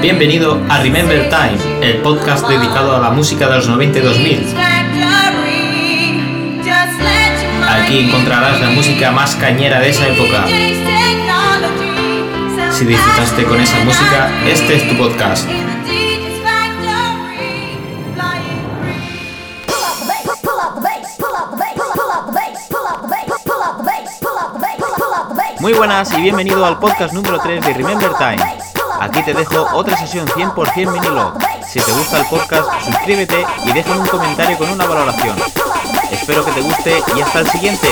Bienvenido a Remember Time, el podcast dedicado a la música de los 90 y 2000. Aquí encontrarás la música más cañera de esa época. Si disfrutaste con esa música, este es tu podcast. Muy buenas y bienvenido al podcast número 3 de Remember Time. Aquí te dejo otra sesión 100% vinilo. Si te gusta el podcast, suscríbete y déjame un comentario con una valoración. Espero que te guste y hasta el siguiente.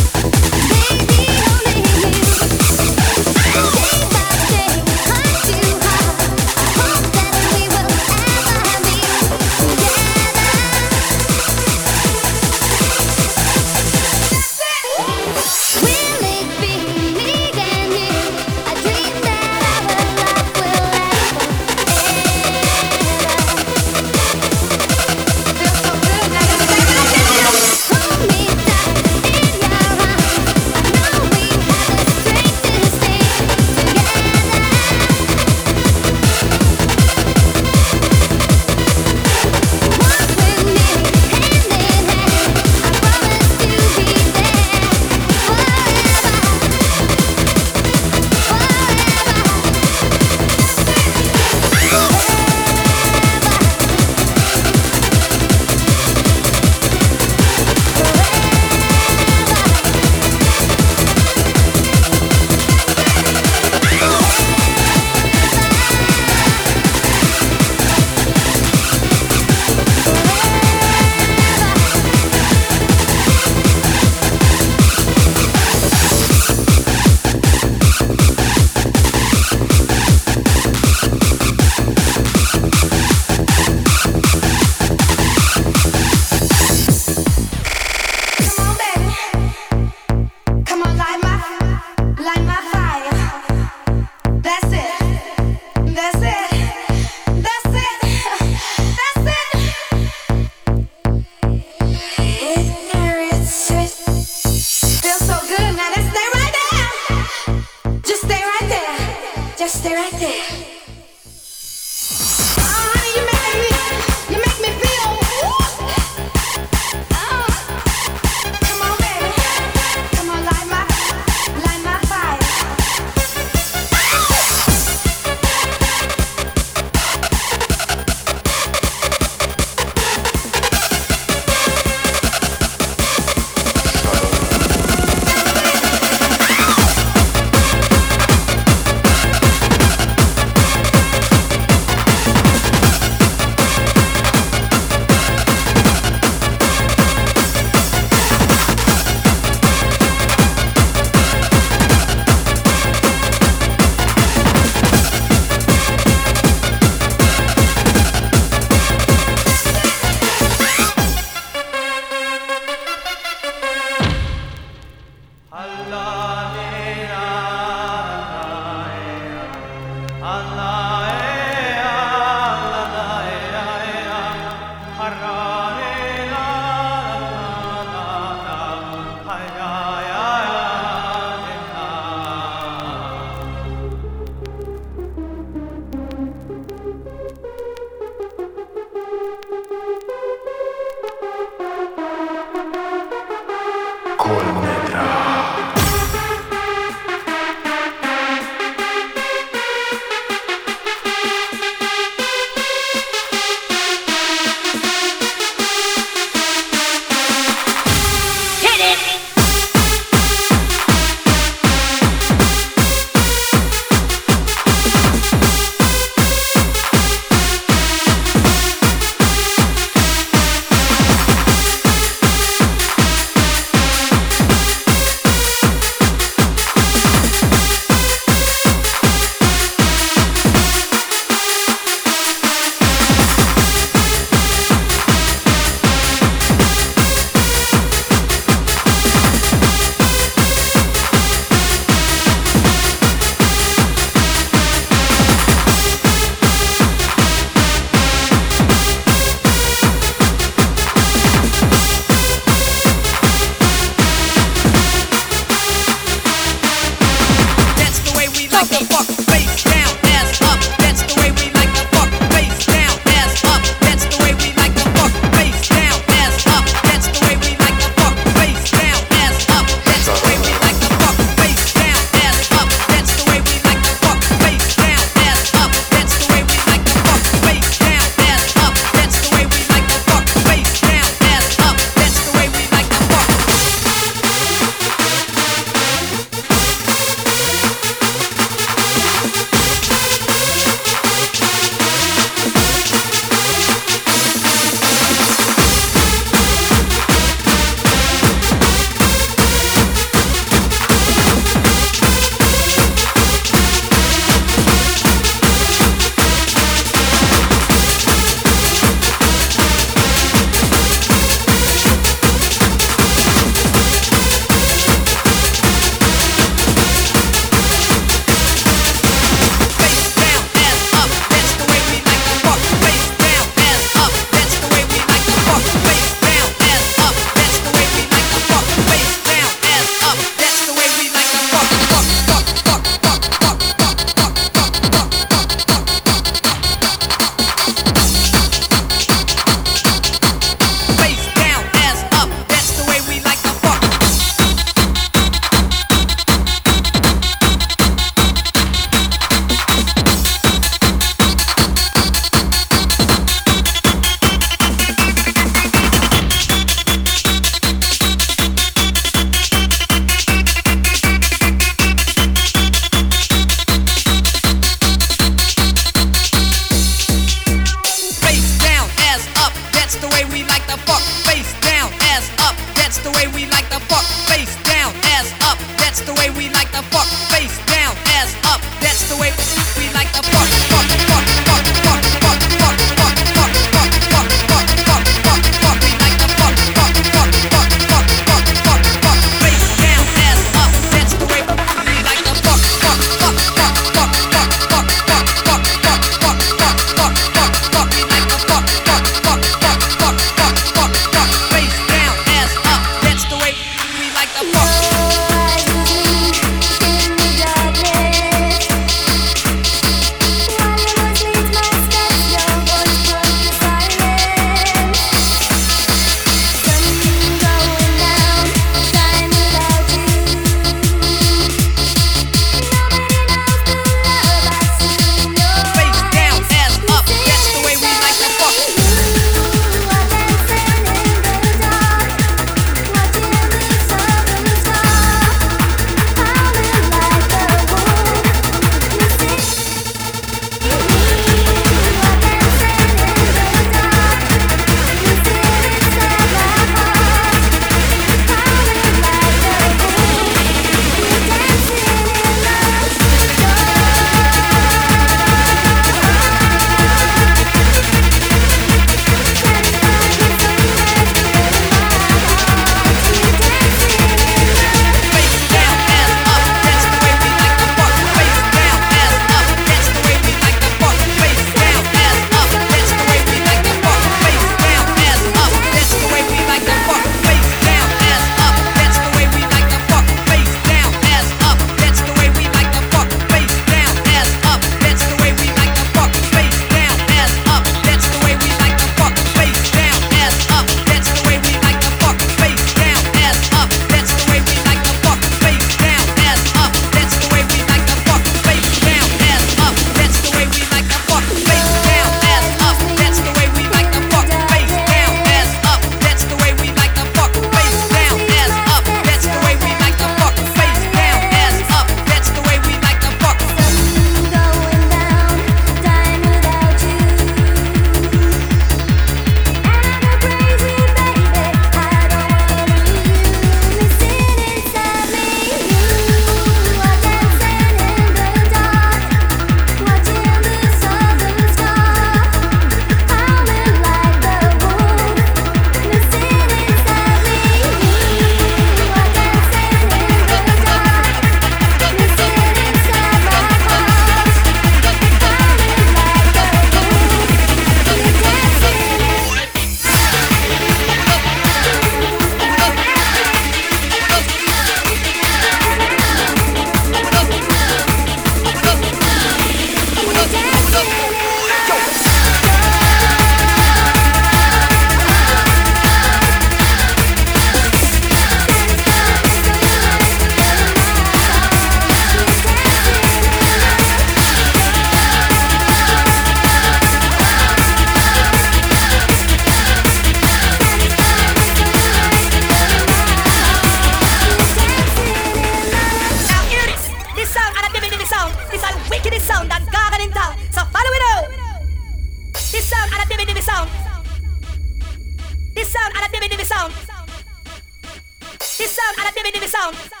Now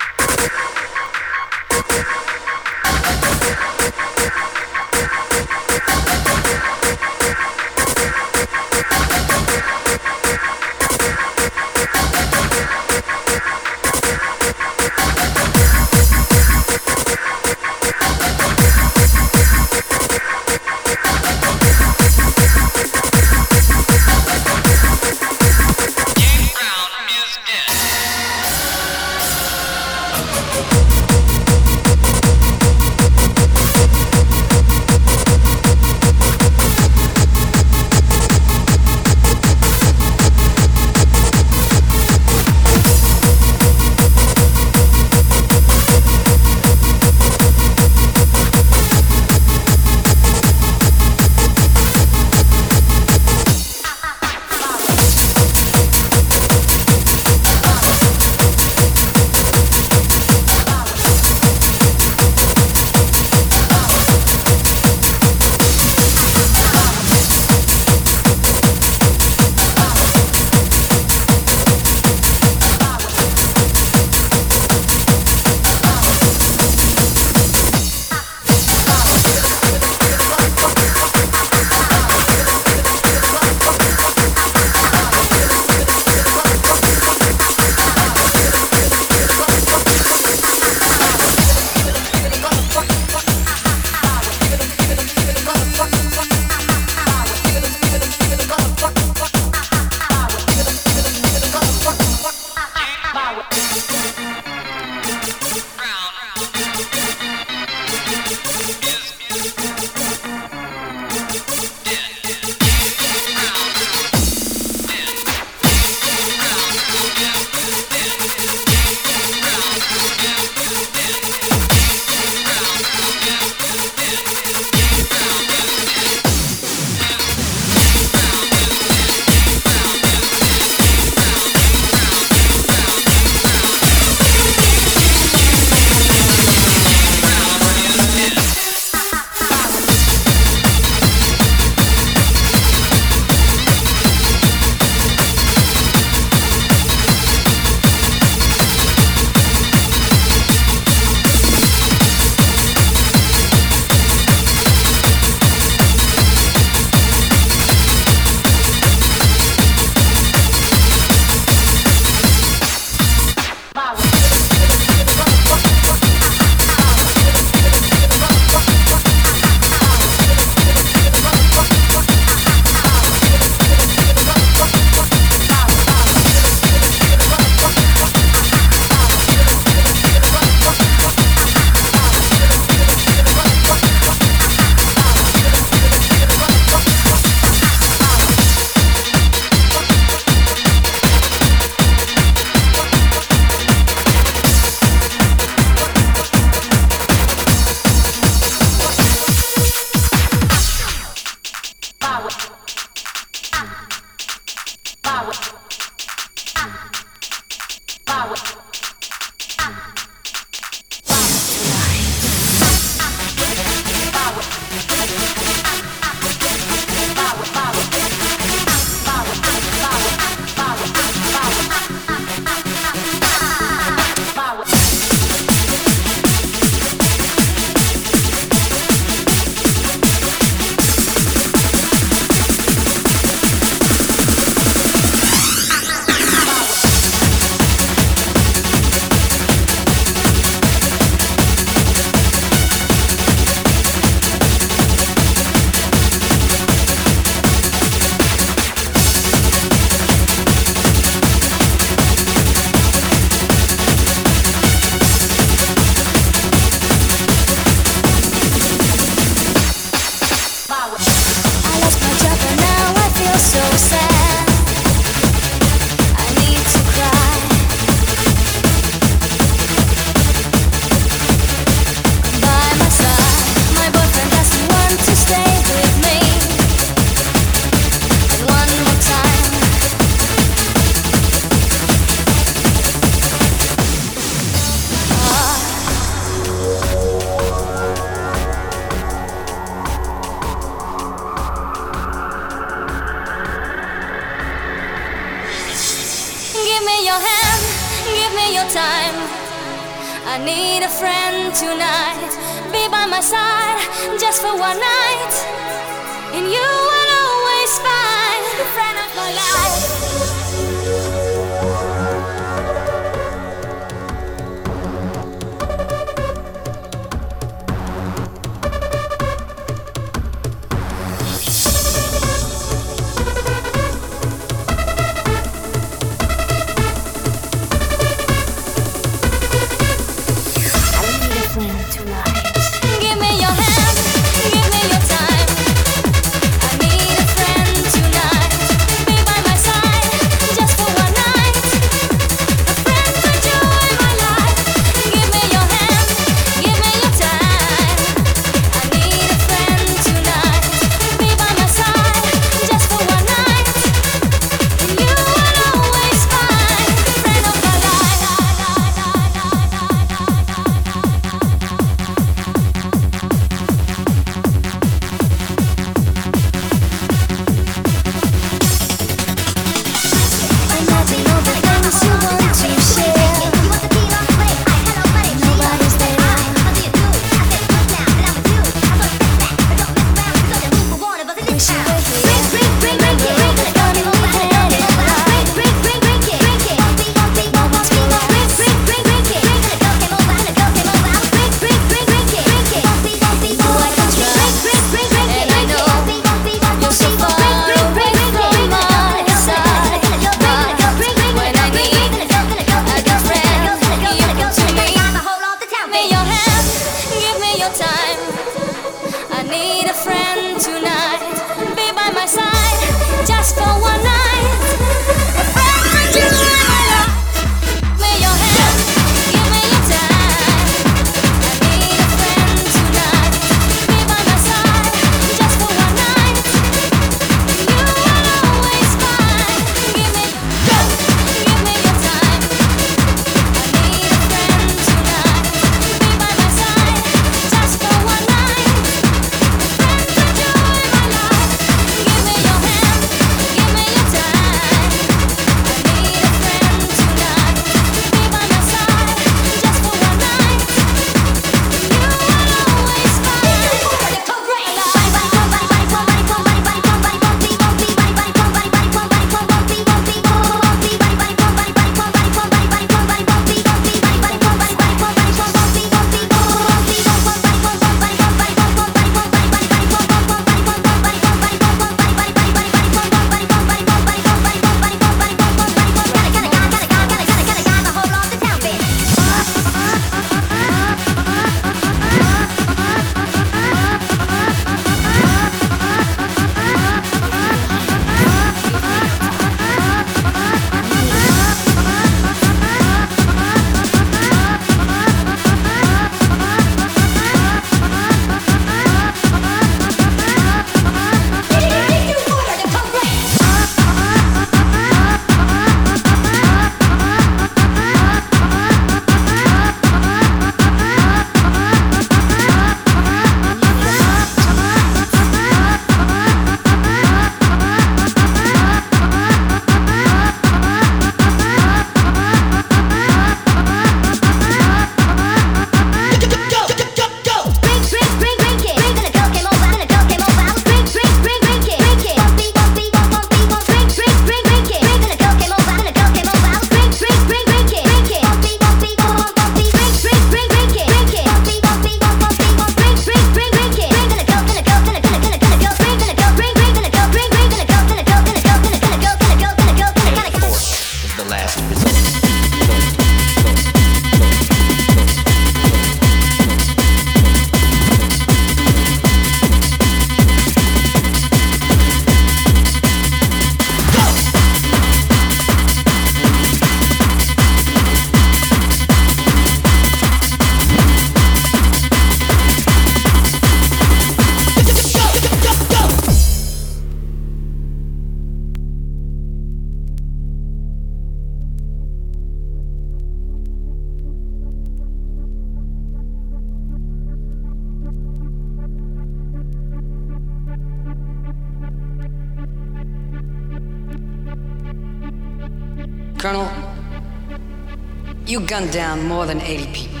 you gunned down more than 80 people.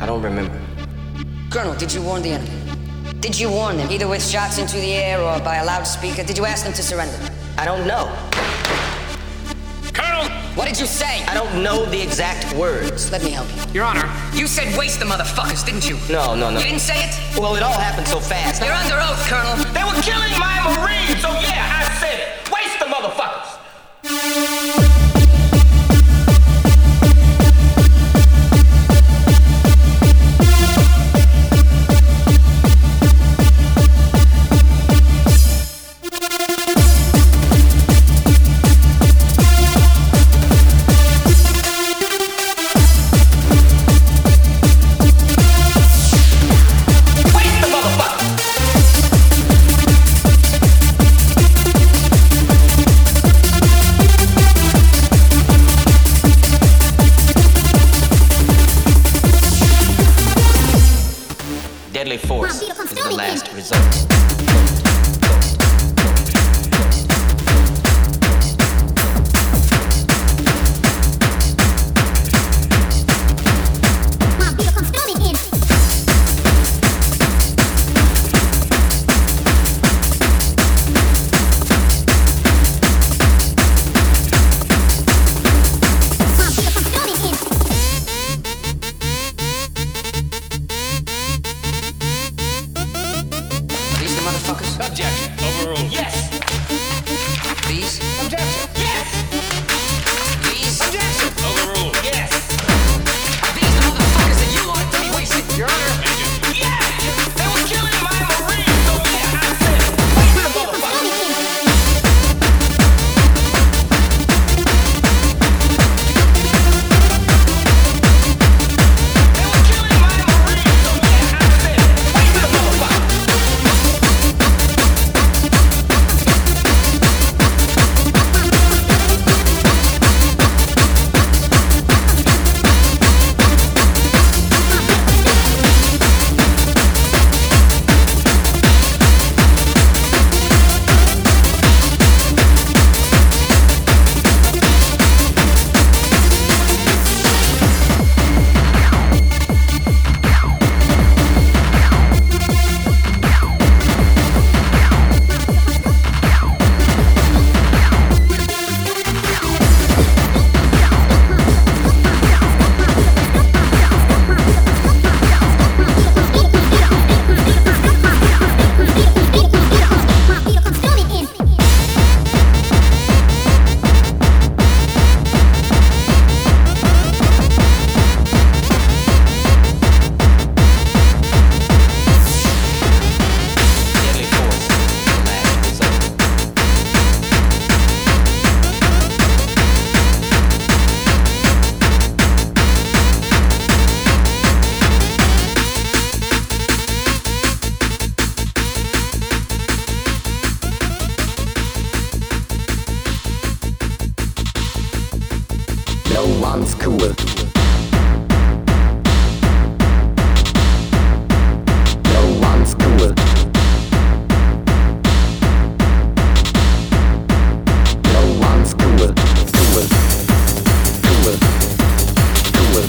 I don't remember. Colonel, did you warn the enemy? Did you warn them, either with shots into the air or by a loudspeaker? Did you ask them to surrender? I don't know. Colonel! What did you say? I don't know the exact words. Let me help you. Your Honor, You said waste the motherfuckers, didn't you? No, no, no. You didn't say it? Well, it all happened so fast. You're under oath, Colonel. they were killing my Marines, so yeah,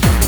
Cool.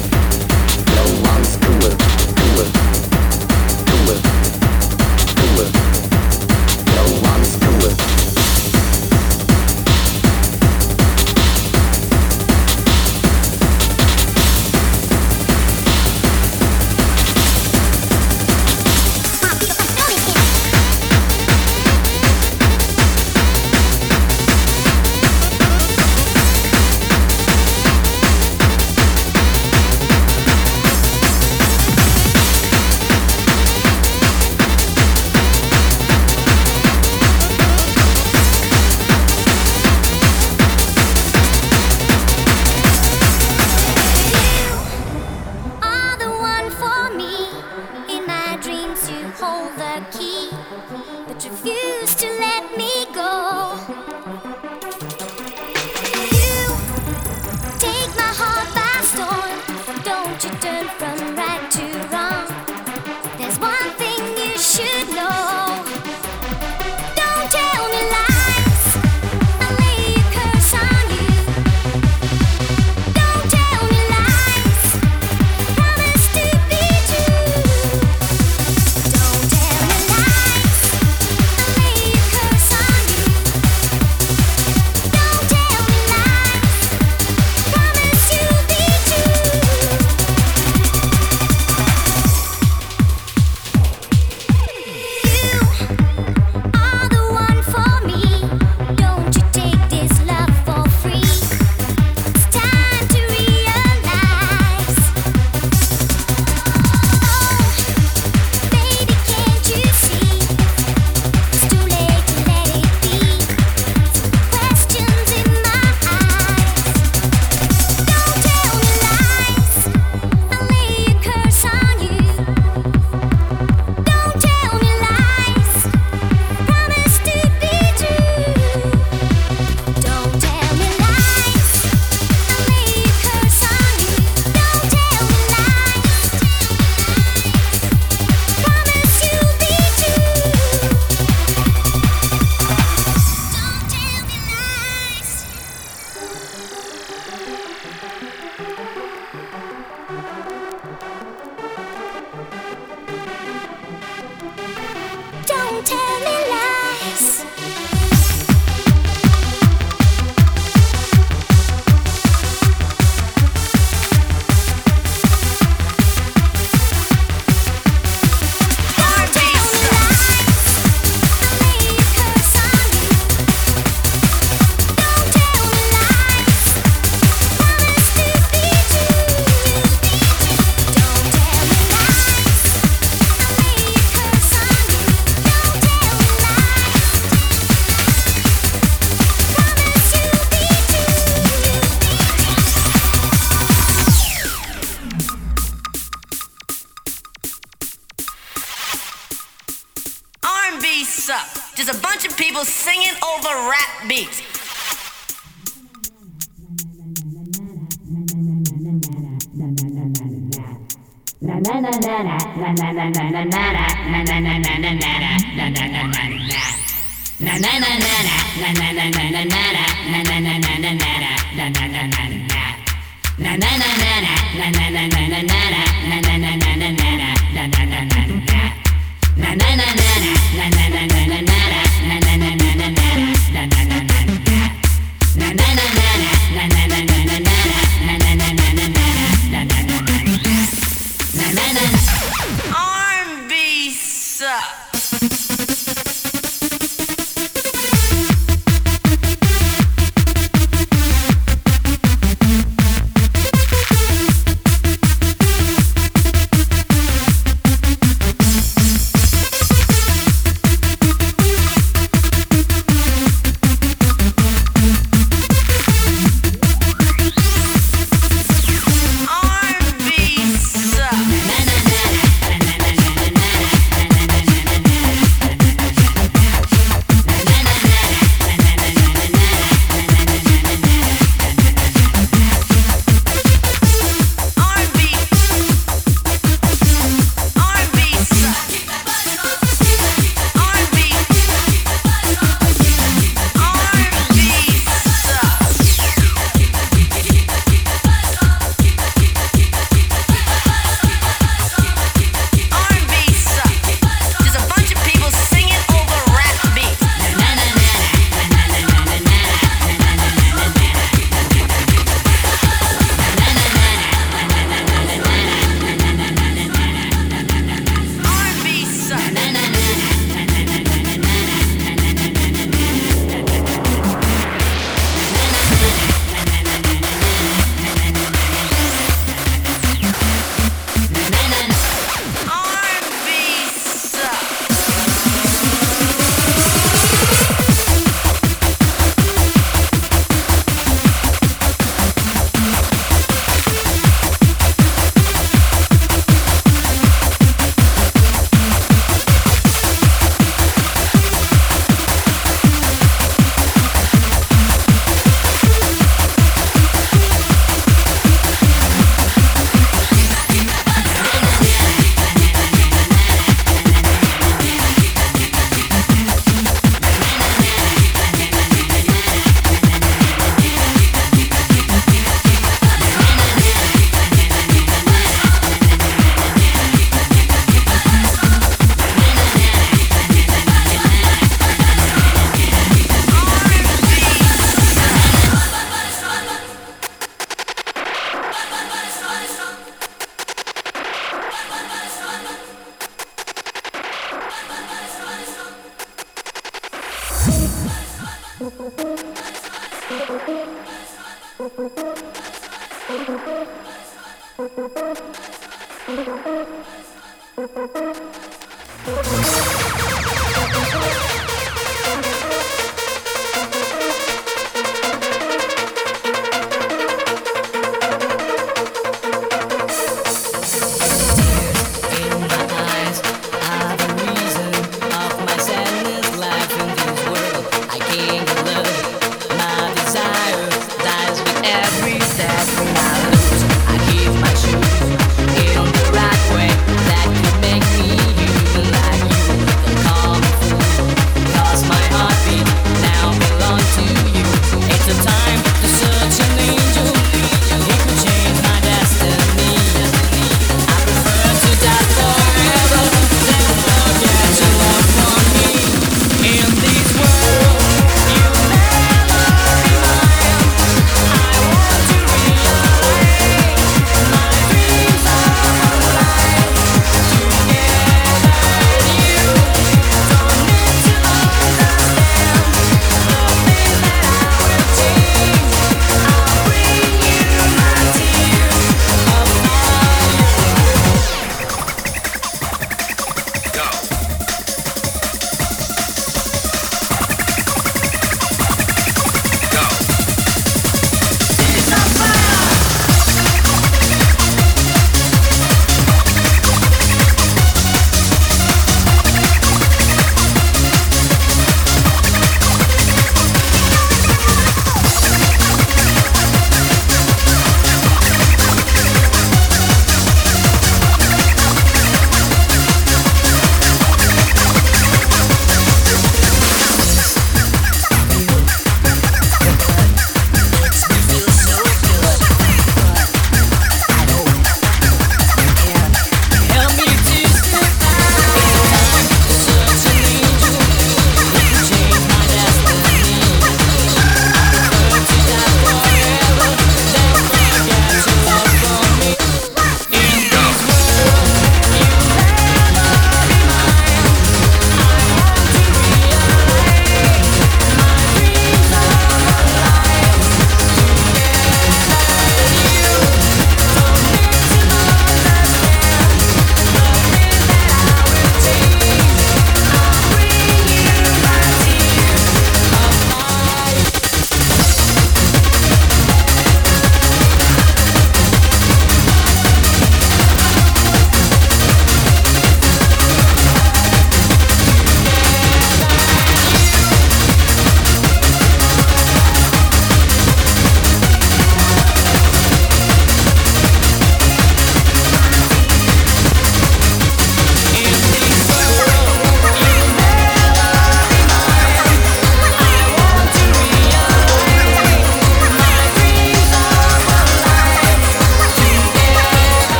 R&B.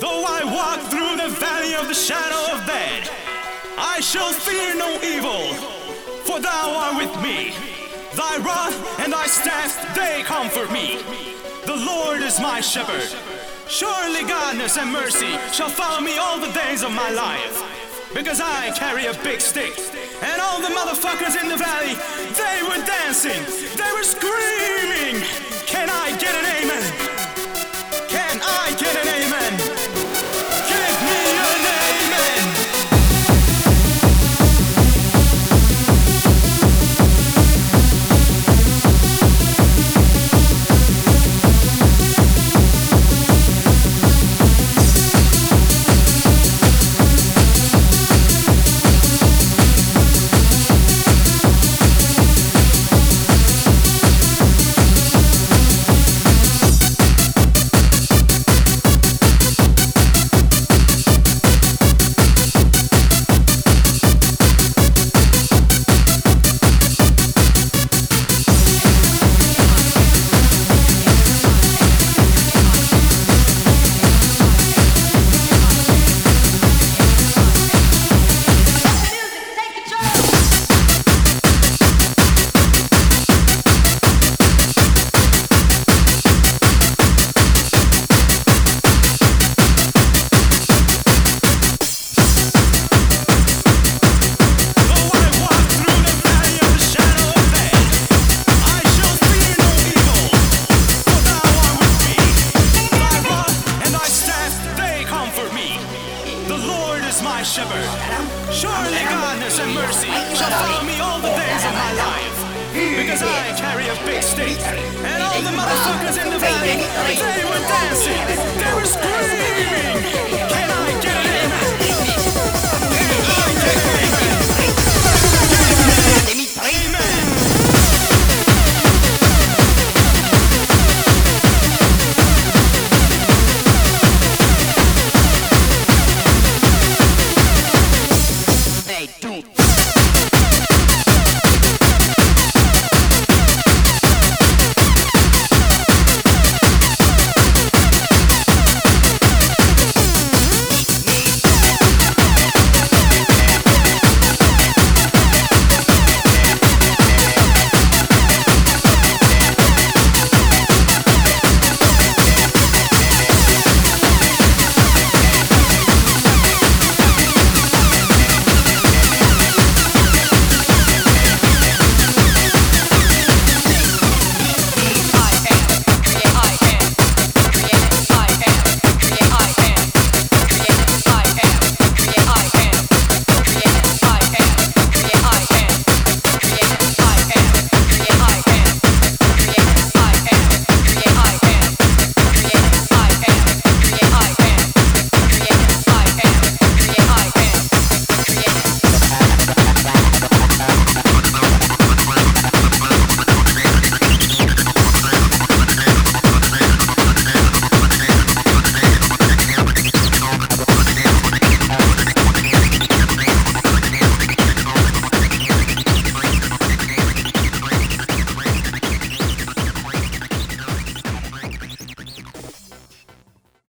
Though I walk through the valley of the shadow of death, I shall fear no evil, for thou art with me. Thy rod and thy staff, they comfort me. The Lord is my shepherd. Surely godness and mercy shall follow me all the days of my life. Because I carry a big stick. And all the motherfuckers in the valley, they were dancing. They were screaming. Can I get Because I carry a big stick. And all the motherfuckers in the valley, they were dancing. They were screaming. Can I get an